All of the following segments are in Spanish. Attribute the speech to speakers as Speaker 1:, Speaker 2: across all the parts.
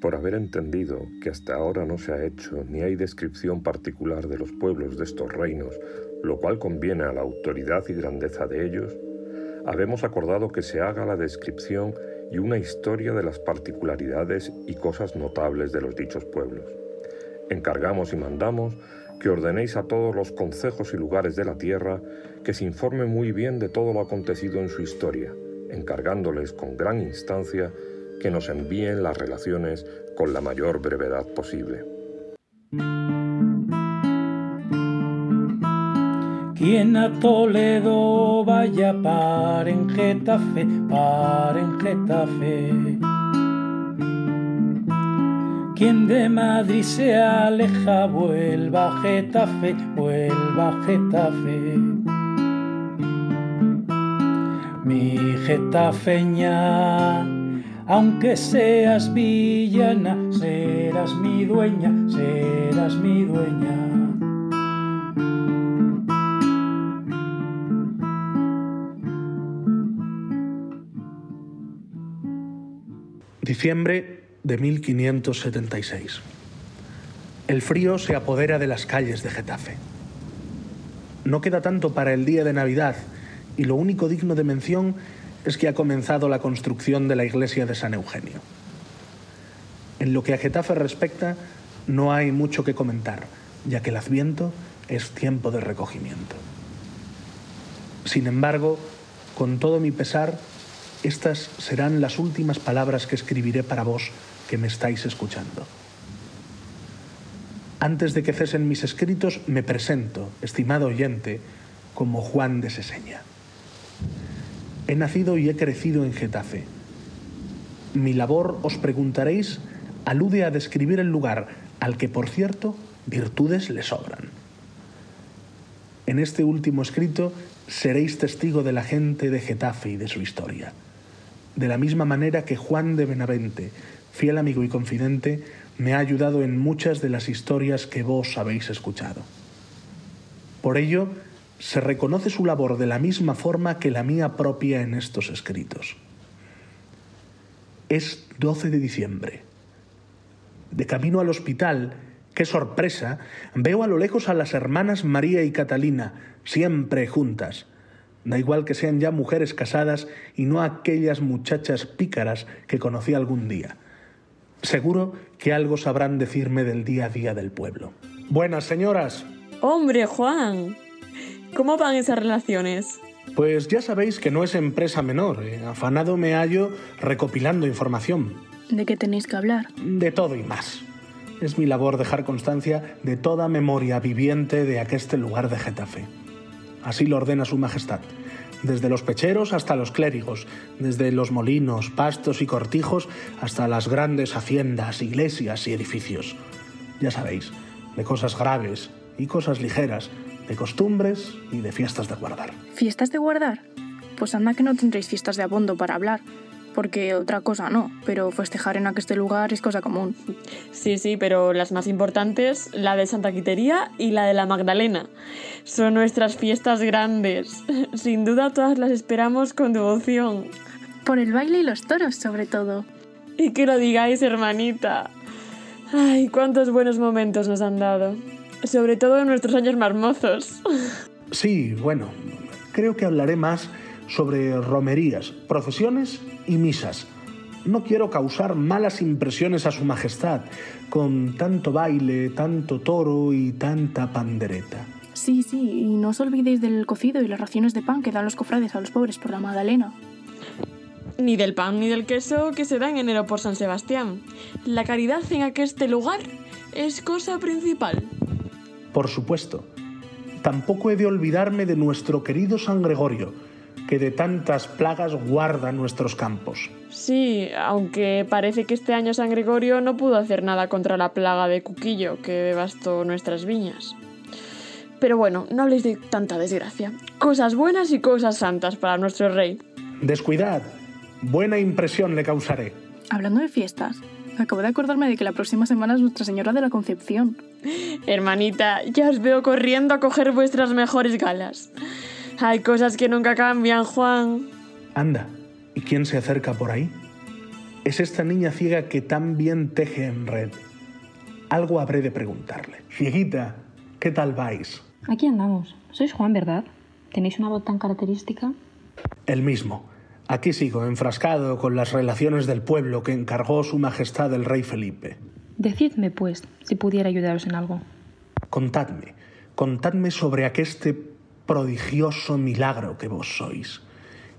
Speaker 1: por haber entendido que hasta ahora no se ha hecho ni hay descripción particular de los pueblos de estos reinos, lo cual conviene a la autoridad y grandeza de ellos, habemos acordado que se haga la descripción y una historia de las particularidades y cosas notables de los dichos pueblos. Encargamos y mandamos que ordenéis a todos los concejos y lugares de la tierra que se informe muy bien de todo lo acontecido en su historia, encargándoles con gran instancia que nos envíen las relaciones con la mayor brevedad posible.
Speaker 2: Quien a Toledo vaya par en Getafe, par en Getafe. Quien de Madrid se aleja, vuelva a Getafe, vuelva a Getafe. Mi getafeña, aunque seas villana, serás mi dueña, serás mi dueña.
Speaker 3: Diciembre de 1576. El frío se apodera de las calles de Getafe. No queda tanto para el día de Navidad y lo único digno de mención es que ha comenzado la construcción de la iglesia de San Eugenio. En lo que a Getafe respecta, no hay mucho que comentar, ya que el adviento es tiempo de recogimiento. Sin embargo, con todo mi pesar, estas serán las últimas palabras que escribiré para vos que me estáis escuchando. Antes de que cesen mis escritos, me presento, estimado oyente, como Juan de Seseña. He nacido y he crecido en Getafe. Mi labor, os preguntaréis, alude a describir el lugar, al que, por cierto, virtudes le sobran. En este último escrito seréis testigo de la gente de Getafe y de su historia de la misma manera que Juan de Benavente, fiel amigo y confidente, me ha ayudado en muchas de las historias que vos habéis escuchado. Por ello, se reconoce su labor de la misma forma que la mía propia en estos escritos. Es 12 de diciembre. De camino al hospital, qué sorpresa, veo a lo lejos a las hermanas María y Catalina, siempre juntas, Da igual que sean ya mujeres casadas y no aquellas muchachas pícaras que conocí algún día. Seguro que algo sabrán decirme del día a día del pueblo. Buenas, señoras.
Speaker 4: Hombre, Juan. ¿Cómo van esas relaciones?
Speaker 3: Pues ya sabéis que no es empresa menor. ¿eh? Afanado me hallo recopilando información.
Speaker 5: ¿De qué tenéis que hablar?
Speaker 3: De todo y más. Es mi labor dejar constancia de toda memoria viviente de aqueste lugar de Getafe. Así lo ordena Su Majestad. Desde los pecheros hasta los clérigos, desde los molinos, pastos y cortijos hasta las grandes haciendas, iglesias y edificios. Ya sabéis, de cosas graves y cosas ligeras, de costumbres y de fiestas de guardar.
Speaker 5: ¿Fiestas de guardar? Pues anda que no tendréis fiestas de abondo para hablar porque otra cosa no, pero festejar en aquel lugar es cosa común.
Speaker 4: Sí, sí, pero las más importantes, la de Santa Quitería y la de la Magdalena. Son nuestras fiestas grandes. Sin duda todas las esperamos con devoción.
Speaker 5: Por el baile y los toros, sobre todo.
Speaker 4: Y que lo digáis, hermanita. Ay, cuántos buenos momentos nos han dado. Sobre todo en nuestros años marmozos.
Speaker 3: Sí, bueno, creo que hablaré más sobre romerías, procesiones y misas. No quiero causar malas impresiones a Su Majestad con tanto baile, tanto toro y tanta pandereta.
Speaker 5: Sí, sí, y no os olvidéis del cocido y las raciones de pan que dan los cofrades a los pobres por la Magdalena.
Speaker 4: Ni del pan ni del queso que se da en enero por San Sebastián. La caridad en aqueste lugar es cosa principal.
Speaker 3: Por supuesto. Tampoco he de olvidarme de nuestro querido San Gregorio, que de tantas plagas guarda nuestros campos.
Speaker 4: Sí, aunque parece que este año San Gregorio no pudo hacer nada contra la plaga de cuquillo que devastó nuestras viñas. Pero bueno, no habléis de tanta desgracia. Cosas buenas y cosas santas para nuestro rey.
Speaker 3: Descuidad. Buena impresión le causaré.
Speaker 5: Hablando de fiestas, acabo de acordarme de que la próxima semana es Nuestra Señora de la Concepción.
Speaker 4: Hermanita, ya os veo corriendo a coger vuestras mejores galas. Hay cosas que nunca cambian, Juan.
Speaker 3: Anda, ¿y quién se acerca por ahí? es esta niña ciega que tan bien teje en red? Algo habré de preguntarle. Cieguita, ¿qué tal vais?
Speaker 6: Aquí andamos. Sois Juan, ¿verdad? ¿Tenéis una voz tan característica?
Speaker 3: El mismo. Aquí sigo, enfrascado con las relaciones del pueblo que encargó su majestad el rey Felipe.
Speaker 6: Decidme, pues, si pudiera ayudaros en algo.
Speaker 3: Contadme, contadme sobre aqueste prodigioso milagro que vos sois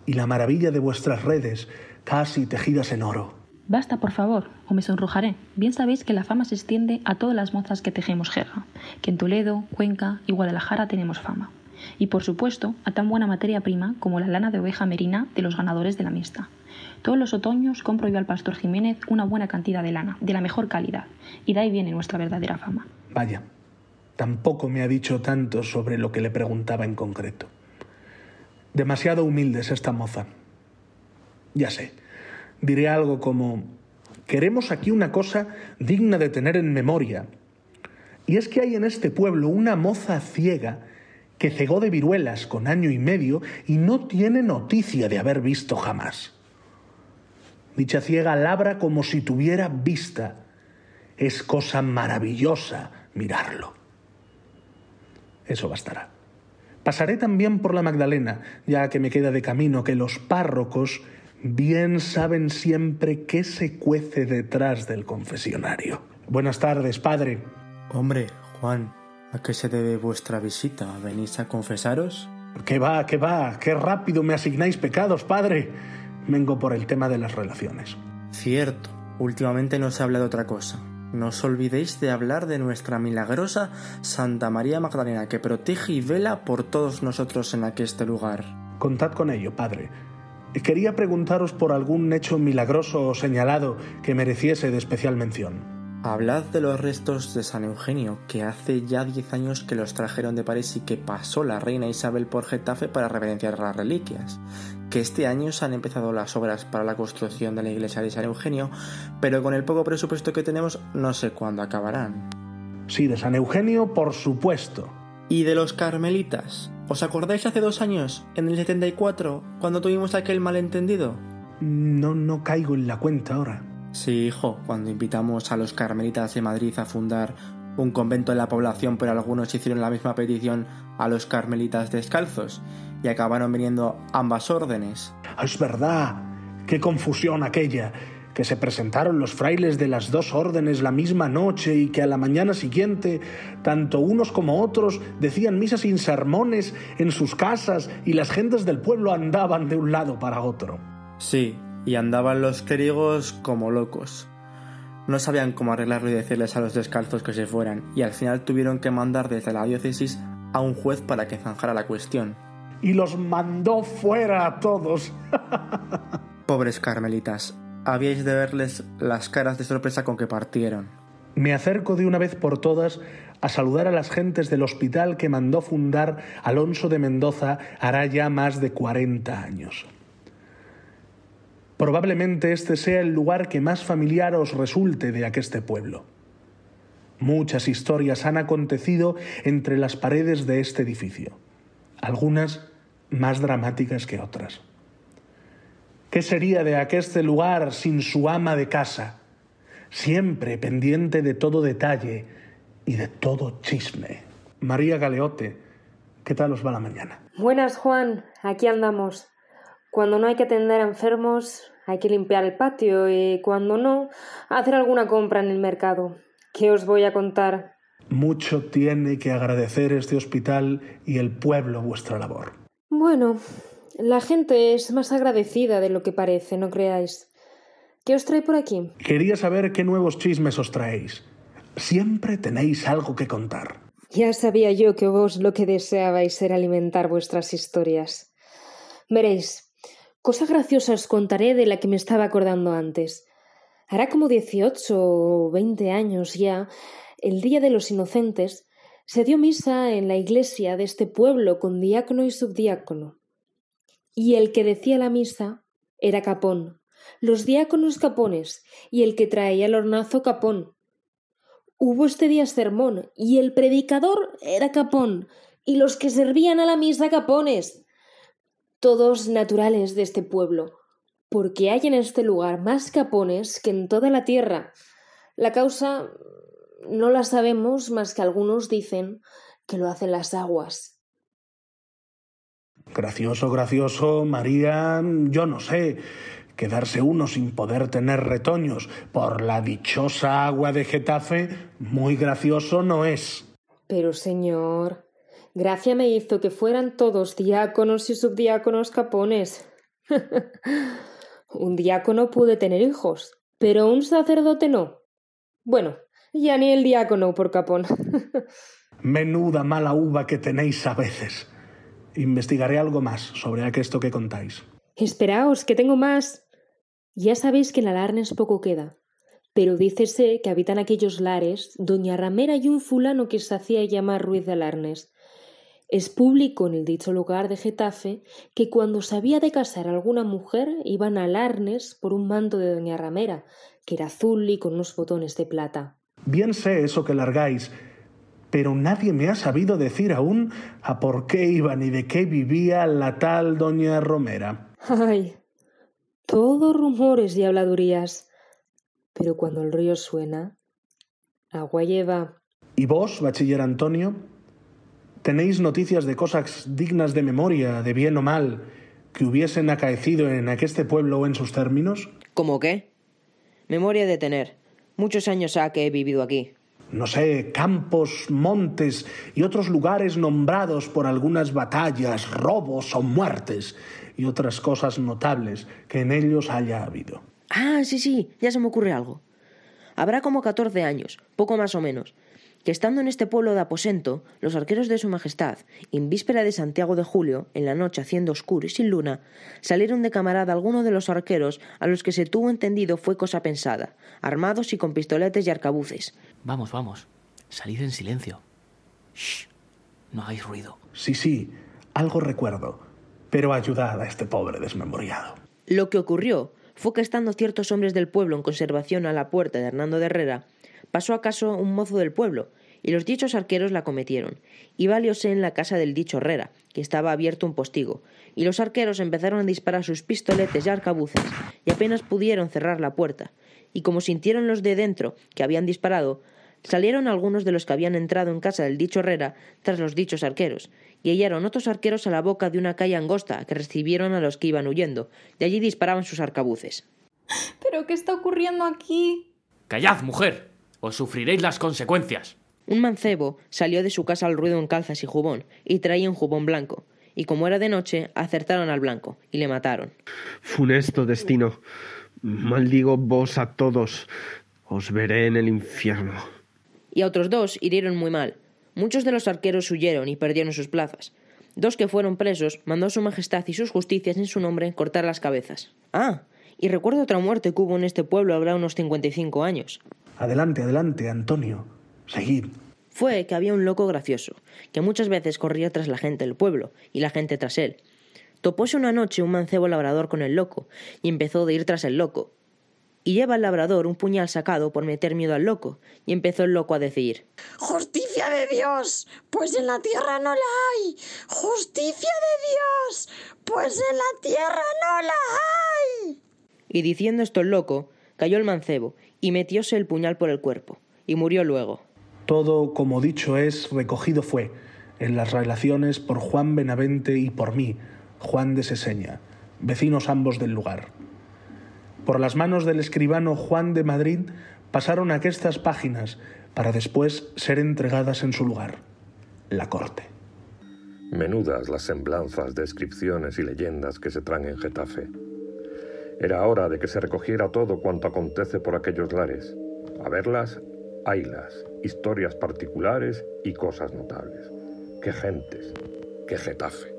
Speaker 3: y la maravilla de vuestras redes casi tejidas en oro.
Speaker 6: Basta, por favor, o me sonrojaré. Bien sabéis que la fama se extiende a todas las mozas que tejemos jerga, que en Toledo, Cuenca y Guadalajara tenemos fama. Y por supuesto, a tan buena materia prima como la lana de oveja merina de los ganadores de la mixta. Todos los otoños compro yo al pastor Jiménez una buena cantidad de lana, de la mejor calidad, y de ahí viene nuestra verdadera fama.
Speaker 3: Vaya, tampoco me ha dicho tanto sobre lo que le preguntaba en concreto. Demasiado humilde es esta moza. Ya sé, diré algo como, queremos aquí una cosa digna de tener en memoria. Y es que hay en este pueblo una moza ciega que cegó de viruelas con año y medio y no tiene noticia de haber visto jamás. Dicha ciega labra como si tuviera vista. Es cosa maravillosa mirarlo. Eso bastará. Pasaré también por la Magdalena, ya que me queda de camino que los párrocos bien saben siempre qué se cuece detrás del confesionario. Buenas tardes, padre.
Speaker 7: Hombre, Juan, ¿a qué se debe vuestra visita? ¿Venís a confesaros?
Speaker 3: ¿Qué va, qué va? ¿Qué rápido me asignáis pecados, padre? Vengo por el tema de las relaciones.
Speaker 7: Cierto, últimamente no se habla de otra cosa. No os olvidéis de hablar de nuestra milagrosa Santa María Magdalena, que protege y vela por todos nosotros en aqueste lugar.
Speaker 3: Contad con ello, padre. Quería preguntaros por algún hecho milagroso o señalado que mereciese de especial mención.
Speaker 7: Hablad de los restos de San Eugenio, que hace ya diez años que los trajeron de París y que pasó la reina Isabel por Getafe para reverenciar las reliquias. Que este año se han empezado las obras para la construcción de la iglesia de San Eugenio, pero con el poco presupuesto que tenemos no sé cuándo acabarán.
Speaker 3: Sí, de San Eugenio, por supuesto.
Speaker 7: ¿Y de los carmelitas? ¿Os acordáis hace dos años, en el 74, cuando tuvimos aquel malentendido?
Speaker 3: No, no caigo en la cuenta ahora.
Speaker 7: Sí, hijo, cuando invitamos a los carmelitas de Madrid a fundar un convento en la población, pero algunos hicieron la misma petición a los carmelitas descalzos y acabaron viniendo ambas órdenes.
Speaker 3: Ah, Es verdad. Qué confusión aquella. Que se presentaron los frailes de las dos órdenes la misma noche y que a la mañana siguiente, tanto unos como otros decían misas sin sermones en sus casas y las gentes del pueblo andaban de un lado para otro.
Speaker 7: Sí, y andaban los clérigos como locos. No sabían cómo arreglarlo y decirles a los descalzos que se fueran, y al final tuvieron que mandar desde la diócesis a un juez para que zanjara la cuestión.
Speaker 3: Y los mandó fuera a todos.
Speaker 7: Pobres carmelitas, habíais de verles las caras de sorpresa con que partieron.
Speaker 3: Me acerco de una vez por todas a saludar a las gentes del hospital que mandó fundar Alonso de Mendoza hará ya más de 40 años. Probablemente este sea el lugar que más familiar os resulte de aqueste pueblo. Muchas historias han acontecido entre las paredes de este edificio, algunas más dramáticas que otras. ¿Qué sería de aqueste lugar sin su ama de casa, siempre pendiente de todo detalle y de todo chisme? María Galeote, ¿qué tal os va la mañana?
Speaker 8: Buenas, Juan. Aquí andamos. Cuando no hay que atender a enfermos, hay que limpiar el patio y cuando no, hacer alguna compra en el mercado. ¿Qué os voy a contar?
Speaker 3: Mucho tiene que agradecer este hospital y el pueblo vuestra labor.
Speaker 8: Bueno, la gente es más agradecida de lo que parece, no creáis. ¿Qué os trae por aquí?
Speaker 3: Quería saber qué nuevos chismes os traéis. Siempre tenéis algo que contar.
Speaker 8: Ya sabía yo que vos lo que deseabais era alimentar vuestras historias. Veréis, cosa graciosa os contaré de la que me estaba acordando antes. Hará como dieciocho o veinte años ya, el Día de los Inocentes, se dio misa en la iglesia de este pueblo con diácono y subdiácono. Y el que decía la misa era Capón, los diáconos capones y el que traía el hornazo Capón. Hubo este día sermón y el predicador era Capón y los que servían a la misa Capones. Todos naturales de este pueblo, porque hay en este lugar más capones que en toda la tierra. La causa no la sabemos más que algunos dicen que lo hacen las aguas.
Speaker 3: Gracioso, gracioso, María, yo no sé. Quedarse uno sin poder tener retoños por la dichosa agua de Getafe, muy gracioso no es.
Speaker 8: Pero, señor, Gracia me hizo que fueran todos diáconos y subdiáconos capones. un diácono puede tener hijos, pero un sacerdote no. Bueno, ya ni el diácono por capón.
Speaker 3: Menuda mala uva que tenéis a veces. Investigaré algo más sobre esto que contáis.
Speaker 8: Esperaos, que tengo más. Ya sabéis que en Alarnes poco queda, pero dícese que habitan aquellos lares doña Ramera y un fulano que se hacía llamar Ruiz de Alarnes. Es público en el dicho lugar de Getafe que cuando se había de casar alguna mujer iban a Alarnes por un manto de doña Ramera, que era azul y con unos botones de plata.
Speaker 3: Bien sé eso que largáis, pero nadie me ha sabido decir aún a por qué iban y de qué vivía la tal doña Romera.
Speaker 8: Ay, todo rumores y habladurías. Pero cuando el río suena, agua lleva.
Speaker 3: ¿Y vos, bachiller Antonio? ¿Tenéis noticias de cosas dignas de memoria, de bien o mal, que hubiesen acaecido en aqueste pueblo o en sus términos?
Speaker 9: ¿Cómo qué? Memoria de tener. Muchos años ha que he vivido aquí
Speaker 3: no sé, campos, montes y otros lugares nombrados por algunas batallas, robos o muertes y otras cosas notables que en ellos haya habido.
Speaker 9: Ah, sí, sí, ya se me ocurre algo. Habrá como catorce años, poco más o menos, que estando en este pueblo de aposento, los arqueros de su majestad, en víspera de Santiago de Julio, en la noche haciendo oscuro y sin luna, salieron de camarada algunos de los arqueros a los que se tuvo entendido fue cosa pensada, armados y con pistoletes y arcabuces.
Speaker 10: Vamos, vamos, salid en silencio. Shh, no hagáis ruido.
Speaker 3: Sí, sí, algo recuerdo, pero ayudad a este pobre desmemoriado.
Speaker 9: Lo que ocurrió fue que estando ciertos hombres del pueblo en conservación a la puerta de Hernando de Herrera, pasó acaso un mozo del pueblo, y los dichos arqueros la cometieron, y valióse en la casa del dicho Herrera, que estaba abierto un postigo, y los arqueros empezaron a disparar sus pistoletes y arcabuces, y apenas pudieron cerrar la puerta, y como sintieron los de dentro que habían disparado, salieron algunos de los que habían entrado en casa del dicho Herrera tras los dichos arqueros, y hallaron otros arqueros a la boca de una calle angosta que recibieron a los que iban huyendo, y allí disparaban sus arcabuces.
Speaker 5: ¿Pero qué está ocurriendo aquí?
Speaker 10: Callad, mujer o sufriréis las consecuencias.
Speaker 9: Un mancebo salió de su casa al ruido en calzas y jubón, y traía un jubón blanco, y como era de noche, acertaron al blanco, y le mataron.
Speaker 11: Funesto destino. Maldigo vos a todos. Os veré en el infierno.
Speaker 9: Y a otros dos hirieron muy mal. Muchos de los arqueros huyeron y perdieron sus plazas. Dos que fueron presos, mandó su majestad y sus justicias en su nombre cortar las cabezas. Ah, y recuerdo otra muerte que hubo en este pueblo habrá unos cincuenta y cinco años.
Speaker 3: Adelante, adelante, Antonio. Seguid.
Speaker 9: Fue que había un loco gracioso, que muchas veces corría tras la gente del pueblo y la gente tras él. Topóse una noche un mancebo labrador con el loco y empezó a ir tras el loco. Y lleva el labrador un puñal sacado por meter miedo al loco, y empezó el loco a decir
Speaker 12: Justicia de Dios, pues en la tierra no la hay. Justicia de Dios, pues en la tierra no la hay.
Speaker 9: Y diciendo esto el loco, cayó el mancebo y metióse el puñal por el cuerpo, y murió luego.
Speaker 3: Todo, como dicho es, recogido fue en las relaciones por Juan Benavente y por mí, Juan de Seseña, vecinos ambos del lugar. Por las manos del escribano Juan de Madrid pasaron aquestas páginas para después ser entregadas en su lugar, la corte.
Speaker 1: Menudas las semblanzas, descripciones y leyendas que se traen en Getafe. Era hora de que se recogiera todo cuanto acontece por aquellos lares. A verlas, haylas, historias particulares y cosas notables. Qué gentes, qué Getafe.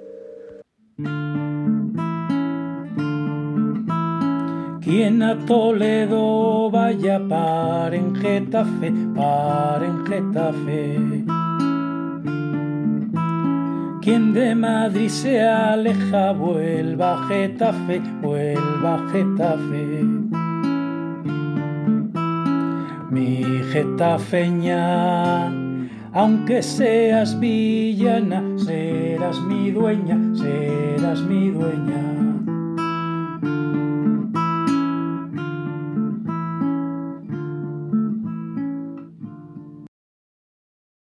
Speaker 2: Quien a Toledo vaya para en Getafe, para en Getafe. Quien de Madrid se aleja, vuelva a Getafe, vuelva a Getafe. Mi getafeña, aunque seas villana, serás mi dueña, serás mi dueña.